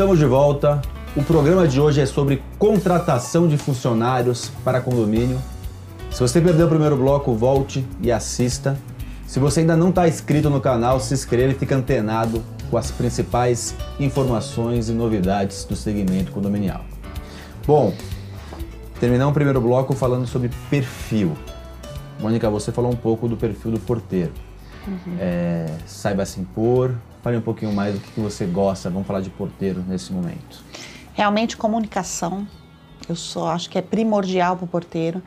Estamos de volta. O programa de hoje é sobre contratação de funcionários para condomínio. Se você perdeu o primeiro bloco, volte e assista. Se você ainda não está inscrito no canal, se inscreva e fique antenado com as principais informações e novidades do segmento condominial. Bom, terminamos o primeiro bloco falando sobre perfil. Mônica, você falou um pouco do perfil do porteiro. Uhum. É, saiba se impor, fale um pouquinho mais do que você gosta. Vamos falar de porteiro nesse momento. Realmente comunicação, eu só acho que é primordial para o porteiro.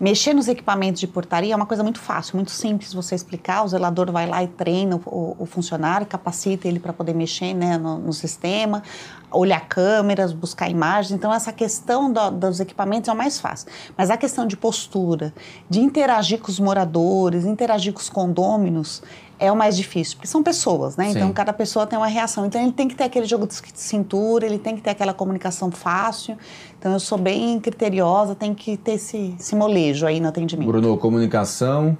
Mexer nos equipamentos de portaria é uma coisa muito fácil, muito simples você explicar. O zelador vai lá e treina o, o funcionário, capacita ele para poder mexer né, no, no, sistema, olhar câmeras, buscar imagens. Então, essa questão do, dos equipamentos é o mais fácil. Mas a questão de postura, de interagir com os moradores, interagir com os condôminos, é o mais difícil, porque são pessoas, né? Então, Sim. Então cada pessoa tem uma reação. Então ele tem que ter aquele jogo de cintura, ele tem que ter aquela comunicação fácil. Então eu sou bem criteriosa, tem que ter esse, esse molejo aí no atendimento. Bruno, comunicação,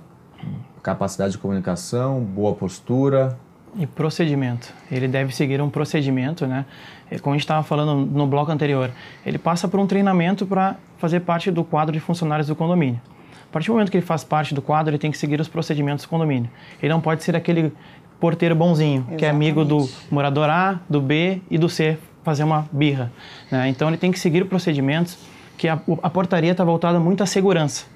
capacidade de comunicação, boa postura. E procedimento. Ele deve seguir um procedimento, né? É, como a gente estava falando no bloco anterior, ele passa por um treinamento para fazer parte do quadro de funcionários do condomínio. A partir do momento que ele faz parte do quadro, ele tem que seguir os procedimentos do condomínio. Ele não pode ser aquele porteiro bonzinho, Exatamente. que é amigo do morador A, do B e do C, fazer uma birra. Né? Então ele tem que seguir procedimentos que a, a portaria está voltada muito à segurança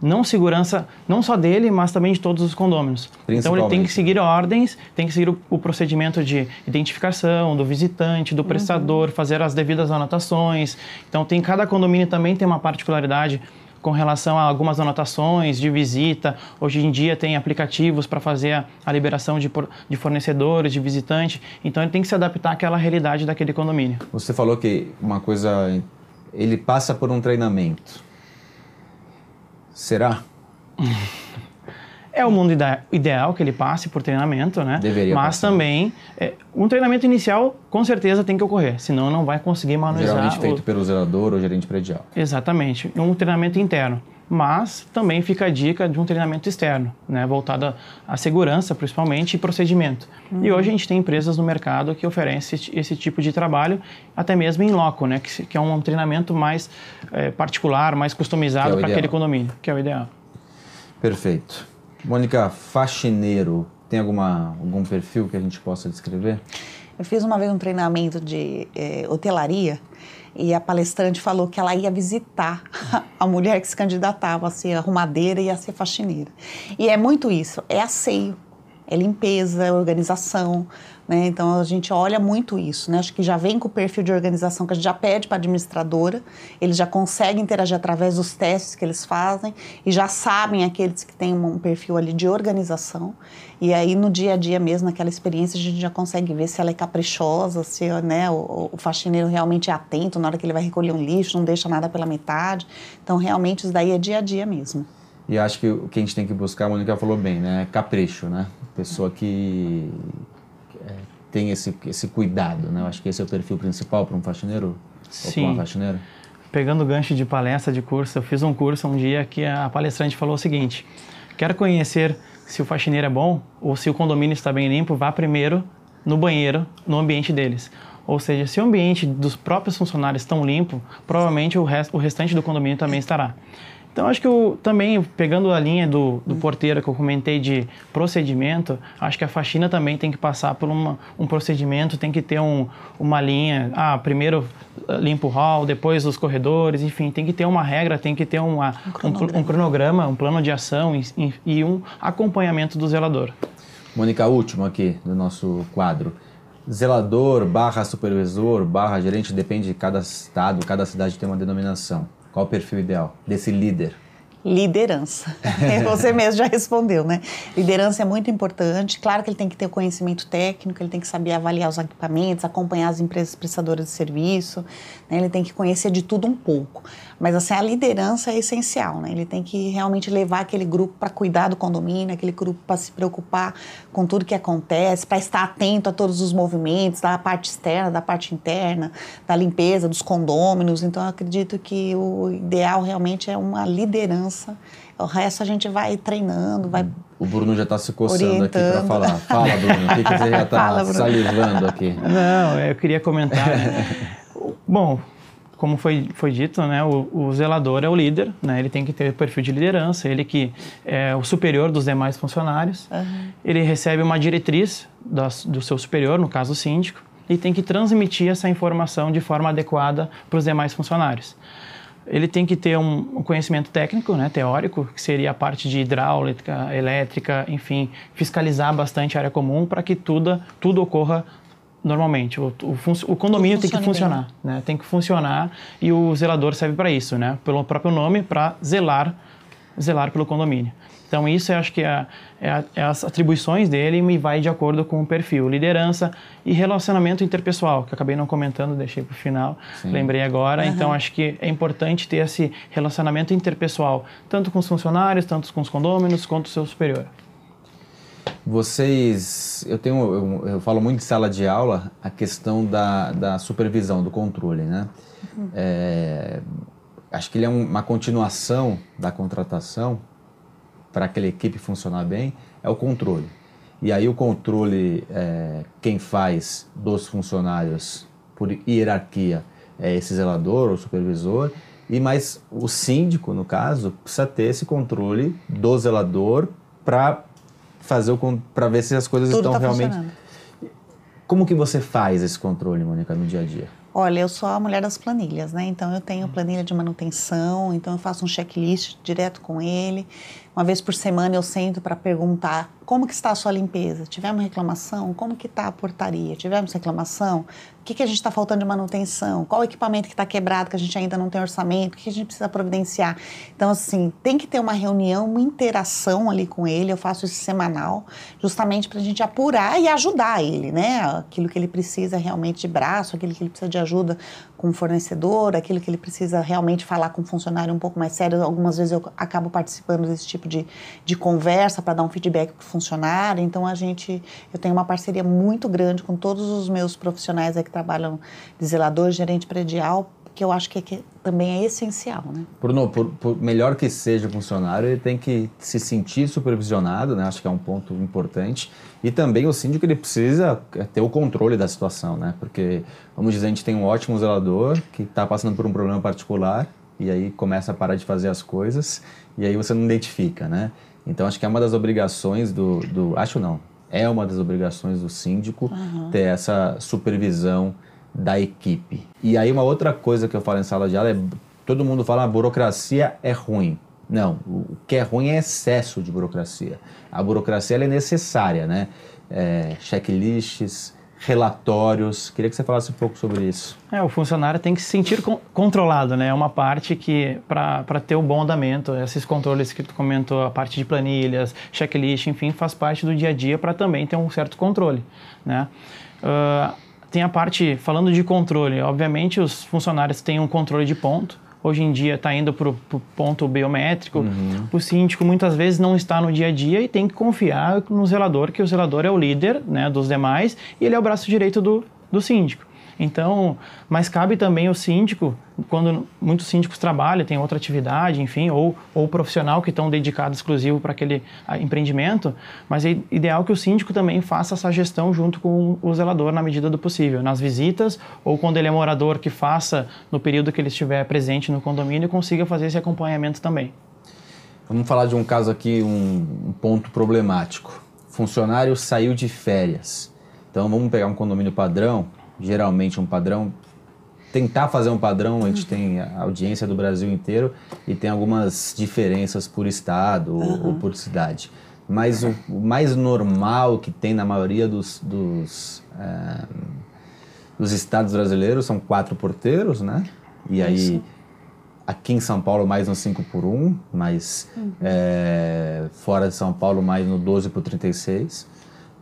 não segurança não só dele, mas também de todos os condôminos. Então ele tem que seguir ordens, tem que seguir o, o procedimento de identificação do visitante, do prestador, uhum. fazer as devidas anotações. Então tem cada condomínio também tem uma particularidade com relação a algumas anotações de visita. Hoje em dia tem aplicativos para fazer a, a liberação de, de, fornecedores, de visitante. Então ele tem que se adaptar àquela realidade daquele condomínio. Você falou que uma coisa, ele passa por um treinamento. Será? É o mundo ideal que ele passe por treinamento, né? Deveria Mas passar. também, é, um treinamento inicial com certeza tem que ocorrer, senão não vai conseguir manusear. Geralmente feito o... pelo zelador ou gerente predial. Exatamente, um treinamento interno. Mas também fica a dica de um treinamento externo, né? voltado à segurança, principalmente, e procedimento. Uhum. E hoje a gente tem empresas no mercado que oferecem esse, esse tipo de trabalho, até mesmo em loco, né? que, que é um treinamento mais é, particular, mais customizado é para aquele condomínio, que é o ideal. Perfeito. Mônica, faxineiro, tem alguma, algum perfil que a gente possa descrever? Eu fiz uma vez um treinamento de é, hotelaria e a palestrante falou que ela ia visitar a mulher que se candidatava a ser arrumadeira e a ser faxineira. E é muito isso, é asseio, é limpeza, é organização, né? Então a gente olha muito isso, né? Acho que já vem com o perfil de organização que a gente já pede para a administradora, eles já conseguem interagir através dos testes que eles fazem e já sabem aqueles que têm um perfil ali de organização. E aí no dia a dia mesmo, naquela experiência, a gente já consegue ver se ela é caprichosa, se né, o, o faxineiro realmente é atento na hora que ele vai recolher um lixo, não deixa nada pela metade. Então realmente isso daí é dia a dia mesmo. E acho que o que a gente tem que buscar, a Mônica falou bem, né? É capricho, né? Pessoa que é, tem esse, esse cuidado, né? Eu acho que esse é o perfil principal para um faxineiro Sim. ou uma faxineira. Pegando o gancho de palestra, de curso, eu fiz um curso um dia que a palestrante falou o seguinte: quer conhecer se o faxineiro é bom ou se o condomínio está bem limpo, vá primeiro no banheiro, no ambiente deles. Ou seja, se o ambiente dos próprios funcionários estão limpo, provavelmente o, rest, o restante do condomínio também estará. Então, acho que eu, também, pegando a linha do, do porteiro que eu comentei de procedimento, acho que a faxina também tem que passar por uma, um procedimento, tem que ter um, uma linha. Ah, primeiro ah, limpa o hall, depois os corredores, enfim, tem que ter uma regra, tem que ter uma, um, cronograma. Um, um, cronograma, um plano de ação e, e um acompanhamento do zelador. Mônica, último aqui do nosso quadro zelador barra supervisor barra gerente depende de cada estado, cada cidade tem uma denominação. Qual o perfil ideal desse líder? Liderança. Você mesmo já respondeu, né? Liderança é muito importante. Claro que ele tem que ter o conhecimento técnico, ele tem que saber avaliar os equipamentos, acompanhar as empresas prestadoras de serviço, né? ele tem que conhecer de tudo um pouco. Mas assim, a liderança é essencial, né? Ele tem que realmente levar aquele grupo para cuidar do condomínio, aquele grupo para se preocupar com tudo que acontece, para estar atento a todos os movimentos, da parte externa, da parte interna, da limpeza dos condôminos. Então, eu acredito que o ideal realmente é uma liderança O resto a gente vai treinando, vai. O Bruno já está se coçando aqui para falar. Fala, Bruno. O que, que você já está salivando aqui? Não, eu queria comentar. Né? Bom, como foi, foi dito, né, o, o, zelador é o líder, né, ele tem que ter perfil de liderança, ele que é o superior dos demais funcionários, uhum. ele recebe uma diretriz do seu superior, no caso o síndico, e tem que transmitir essa informação de forma adequada para os demais funcionários. Ele tem que ter um, conhecimento técnico, né, teórico, que seria a parte de hidráulica, elétrica, enfim, fiscalizar bastante a área comum para que tudo, tudo ocorra normalmente. O, o, o condomínio tem que funcionar, né? Tem que funcionar e o zelador serve para isso, né? Pelo próprio nome, para zelar, zelar pelo condomínio. Então isso eu acho que é, é, é, as atribuições dele e vai de acordo com o perfil, liderança e relacionamento interpessoal, que eu acabei não comentando, deixei para o final, Sim. lembrei agora. Uhum. Então acho que é importante ter esse relacionamento interpessoal, tanto com os funcionários, tanto com os condôminos, quanto o seu superior. Vocês, eu tenho, eu, eu, falo muito em sala de aula a questão da, da supervisão, do controle, né? Uhum. É, acho que ele é um, uma continuação da contratação para aquela equipe funcionar bem, é o controle. E aí o controle, é, quem faz dos funcionários por hierarquia é esse zelador ou supervisor, e mais o síndico, no caso, precisa ter esse controle do zelador para fazer o para ver se as coisas Tudo estão tá realmente. Como que você faz esse controle, Mônica, no dia a dia? Olha, eu sou a mulher das planilhas, né? Então eu tenho planilha de manutenção, então eu faço um checklist direto com ele. Uma vez por semana eu sento para perguntar como que está a sua limpeza. Tivemos reclamação? Como que está a portaria? Tivemos reclamação? O que, que a gente está faltando de manutenção? Qual o equipamento que está quebrado que a gente ainda não tem orçamento? O que a gente precisa providenciar? Então, assim, tem que ter uma reunião, uma interação ali com ele. Eu faço isso semanal, justamente para a gente apurar e ajudar ele, né? Aquilo que ele precisa realmente de braço, aquilo que ele precisa de ajuda com o fornecedor, aquilo que ele precisa realmente falar com um funcionário um pouco mais sério. Algumas vezes eu acabo participando desse tipo de, de conversa para dar um feedback para o funcionário. Então a gente, eu tenho uma parceria muito grande com todos os meus profissionais que trabalham de zelador, gerente predial, que eu acho que, é que também é essencial, né? Bruno, por, por, melhor que seja funcionário, ele tem que se sentir supervisionado, né? Acho que é um ponto importante. E também o síndico ele precisa ter o controle da situação, né? Porque, vamos dizer, a gente tem um ótimo zelador que está passando por um problema particular e aí começa a parar de fazer as coisas e aí você não identifica, né? Então acho que é uma das obrigações do, do acho não, é uma das obrigações do síndico uhum. ter essa supervisão da equipe. E aí uma outra coisa que eu falo em sala de aula é todo mundo fala a ah, burocracia é ruim. Não, o que é ruim é excesso de burocracia. A burocracia é necessária, né? É, checklists, relatórios. Queria que você falasse um pouco sobre isso. É, o funcionário tem que se sentir controlado, né? É uma parte que, para ter um bom andamento, esses controles que tu comentou, a parte de planilhas, checklist, enfim, faz parte do dia a dia para também ter um certo controle, né? Uh, tem a parte, falando de controle, obviamente os funcionários têm um controle de ponto, hoje em dia está indo para o ponto biométrico. Uhum. O síndico muitas vezes não está no dia a dia e tem que confiar no zelador, que o zelador é o líder né, dos demais e ele é o braço direito do, do síndico. Então, mas cabe também o síndico, quando muitos síndicos trabalham, tem outra atividade, enfim, ou, ou profissional que estão dedicados exclusivo para aquele empreendimento, mas é ideal que o síndico também faça essa gestão junto com o zelador na medida do possível, nas visitas, ou quando ele é morador, que faça no período que ele estiver presente no condomínio, consiga fazer esse acompanhamento também. Vamos falar de um caso aqui, um ponto problemático. Funcionário saiu de férias. Então vamos pegar um condomínio padrão, geralmente um padrão. Tentar fazer um padrão, a gente tem a audiência do Brasil inteiro e tem algumas diferenças por estado uhum. ou por cidade. Mas o, o, mais normal que tem na maioria dos, dos, é, dos estados brasileiros são quatro porteiros, né? E aí, Isso. aqui em São Paulo, mais no 5 por 1, mas uhum. é, fora de São Paulo, mais no 12 por 36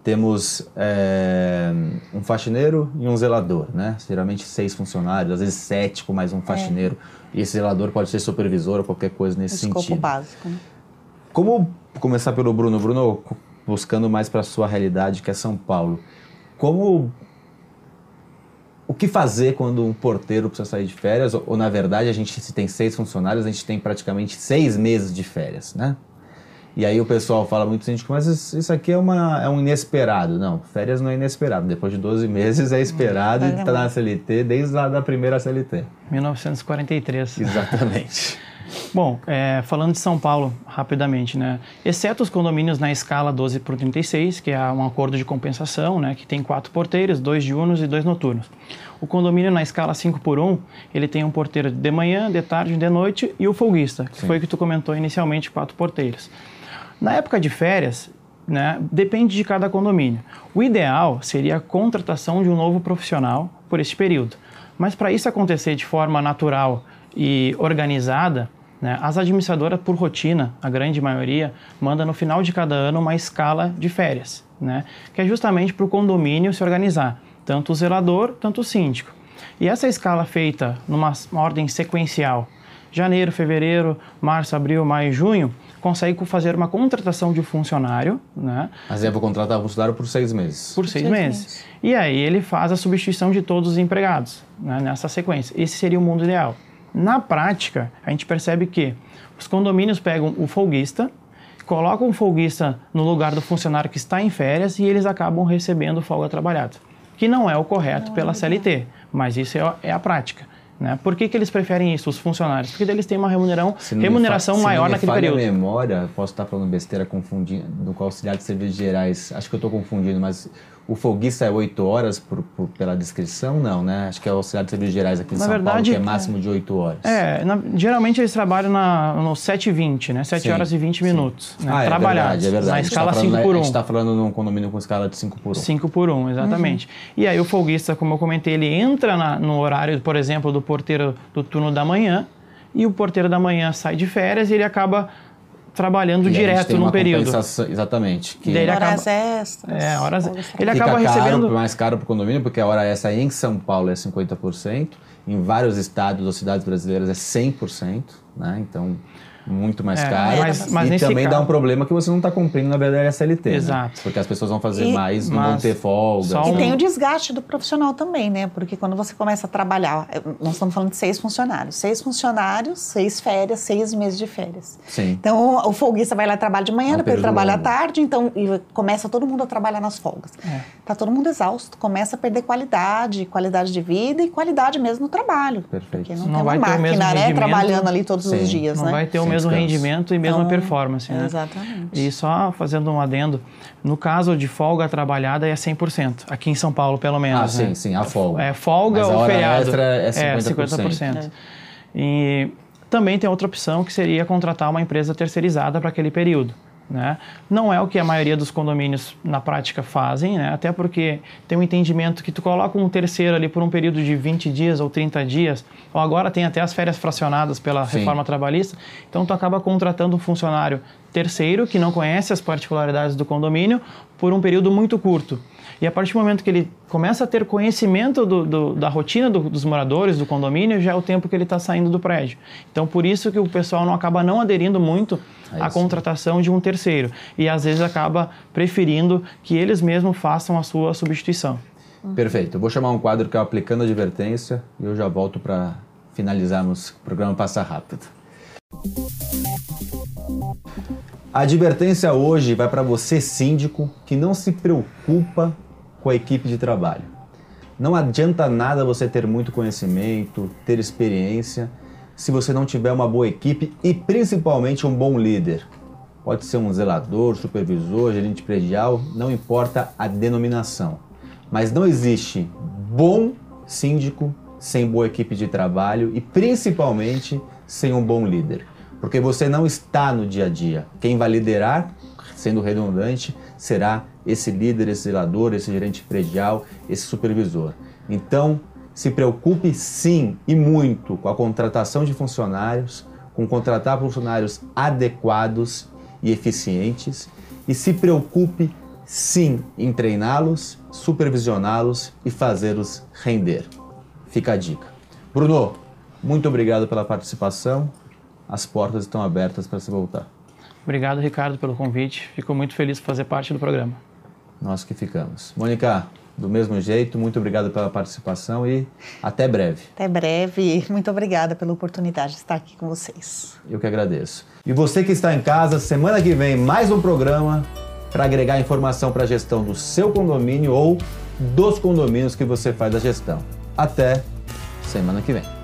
temos é, um faxineiro e um zelador, né? Geralmente seis funcionários, às vezes sete com mais um faxineiro. É. E esse zelador pode ser supervisor ou qualquer coisa nesse Escopo sentido. básico. Né? Como começar pelo Bruno? Bruno, buscando mais para a sua realidade, que é São Paulo. Como o que fazer quando um porteiro precisa sair de férias? Ou, ou, na verdade, a gente, se tem seis funcionários, a gente tem praticamente seis meses de férias, né? E aí o pessoal fala muito assim, mas isso aqui é, uma, é um inesperado. Não, férias não é inesperado. Depois de 12 meses é esperado e está na CLT desde lá da primeira CLT. 1943. Exatamente. Bom, é, falando de São Paulo, rapidamente, né? Exceto os condomínios na escala 12 por 36, que é um acordo de compensação, né? Que tem quatro porteiros, dois diurnos e dois noturnos. O condomínio na escala 5 por 1, ele tem um porteiro de manhã, de tarde, de noite e o folguista, que Sim. foi o que tu comentou inicialmente, quatro porteiros. Na época de férias, né, depende de cada condomínio. O ideal seria a contratação de um novo profissional por esse período. Mas para isso acontecer de forma natural e organizada, né, as administradoras, por rotina, a grande maioria, manda no final de cada ano uma escala de férias, né, que é justamente para o condomínio se organizar, tanto o zelador, tanto o síndico. E essa escala feita numa ordem sequencial, janeiro, fevereiro, março, abril, maio, junho, consegue fazer uma contratação de funcionário, né? Mas eu vou contratar o funcionário por seis meses. Por seis, seis meses. meses. E aí ele faz a substituição de todos os empregados né, nessa sequência. Esse seria o mundo ideal. Na prática, a gente percebe que os condomínios pegam o folguista, colocam o folguista no lugar do funcionário que está em férias e eles acabam recebendo folga trabalhada, que não é o correto não, pela CLT, mas isso é, é a prática. Né? Por que, que eles preferem isso, os funcionários? Porque eles têm uma remuneração maior naquele período. Se memória, posso estar falando besteira, confundindo, do auxiliar de serviços gerais, acho que eu estou confundindo, mas o folguista é 8 horas por, por, pela descrição? Não, né? Acho que é o auxiliar de serviços gerais aqui em na São verdade, Paulo, que é máximo de 8 horas. É, na, geralmente eles trabalham na, no 7 e 20, né? 7 sim, horas e 20 minutos. Né? Ah, é Trabalhados. Verdade, é verdade. Na escala tá 5 por 1. A gente está falando num condomínio com escala de 5 por 1. 5 por 1, exatamente. Uhum. E aí o folguista, como eu comentei, ele entra na, no horário, por exemplo, do porteiro do turno da manhã, e o porteiro da manhã sai de férias e ele acaba trabalhando direto num período. Exatamente. Que Daí horas acaba, extras. É, horas. Ele Fica acaba recebendo. Caro, mais caro para o condomínio, porque a hora extra em São Paulo é 50%, em vários estados ou cidades brasileiras é 100%, né? Então muito mais é, caro. Mas, mas e também caso... dá um problema que você não está cumprindo, na verdade, a SLT. Né? Exato. Né? Porque as pessoas vão fazer e, mais, não vão ter folga. E tem o desgaste do profissional também, né? Porque quando você começa a trabalhar, nós estamos falando de seis funcionários. Seis funcionários, seis férias, seis meses de férias. Sim. Então, o folguista vai lá trabalhar de manhã, é depois ele trabalha à tarde, então e começa todo mundo a trabalhar nas folgas. É. Tá todo mundo exausto, começa a perder qualidade, qualidade de vida e qualidade mesmo no trabalho. Perfeito. Porque não, não tem uma máquina, né? Trabalhando ali todos Sim. os dias, não né? vai ter o mesmo rendimento e mesma então, performance. Né? Exatamente. E só fazendo um adendo, no caso de folga trabalhada é 100%, aqui em São Paulo pelo menos. Ah, né? sim, sim, a folga. É folga Mas ou a feriado. Extra é 50%. É, 50%. É. E também tem outra opção que seria contratar uma empresa terceirizada para aquele período. Né? Não é o que a maioria dos condomínios na prática fazem, né? até porque tem um entendimento que tu coloca um terceiro ali por um período de 20 dias ou 30 dias, ou agora tem até as férias fracionadas pela Sim. reforma trabalhista, então tu acaba contratando um funcionário terceiro que não conhece as particularidades do condomínio por um período muito curto. E a partir do momento que ele começa a ter conhecimento do, do, da rotina do, dos moradores do condomínio, já é o tempo que ele está saindo do prédio. Então, por isso que o pessoal não acaba não aderindo muito é à contratação de um terceiro. E às vezes acaba preferindo que eles mesmos façam a sua substituição. Perfeito. Eu vou chamar um quadro que é o Aplicando Advertência e eu já volto para finalizarmos o programa Passa Rápido. A advertência hoje vai para você, síndico, que não se preocupa com a equipe de trabalho. Não adianta nada você ter muito conhecimento, ter experiência, se você não tiver uma boa equipe e principalmente um bom líder. Pode ser um zelador, supervisor, gerente predial, não importa a denominação. Mas não existe bom síndico sem boa equipe de trabalho e principalmente sem um bom líder. Porque você não está no dia a dia. Quem vai liderar, sendo redundante, será esse líder, esse zelador, esse gerente predial, esse supervisor. Então, se preocupe sim e muito com a contratação de funcionários, com contratar funcionários adequados e eficientes e se preocupe sim em treiná-los, supervisioná-los e fazê-los render. Fica a dica. Bruno, muito obrigado pela participação. As portas estão abertas para se voltar. Obrigado, Ricardo, pelo convite. Fico muito feliz de fazer parte do programa. Nós que ficamos. Mônica, do mesmo jeito. Muito obrigado pela participação e até breve. Até breve. Muito obrigada pela oportunidade de estar aqui com vocês. Eu que agradeço. E você que está em casa, semana que vem mais um programa para agregar informação para a gestão do seu condomínio ou dos condomínios que você faz a gestão. Até semana que vem.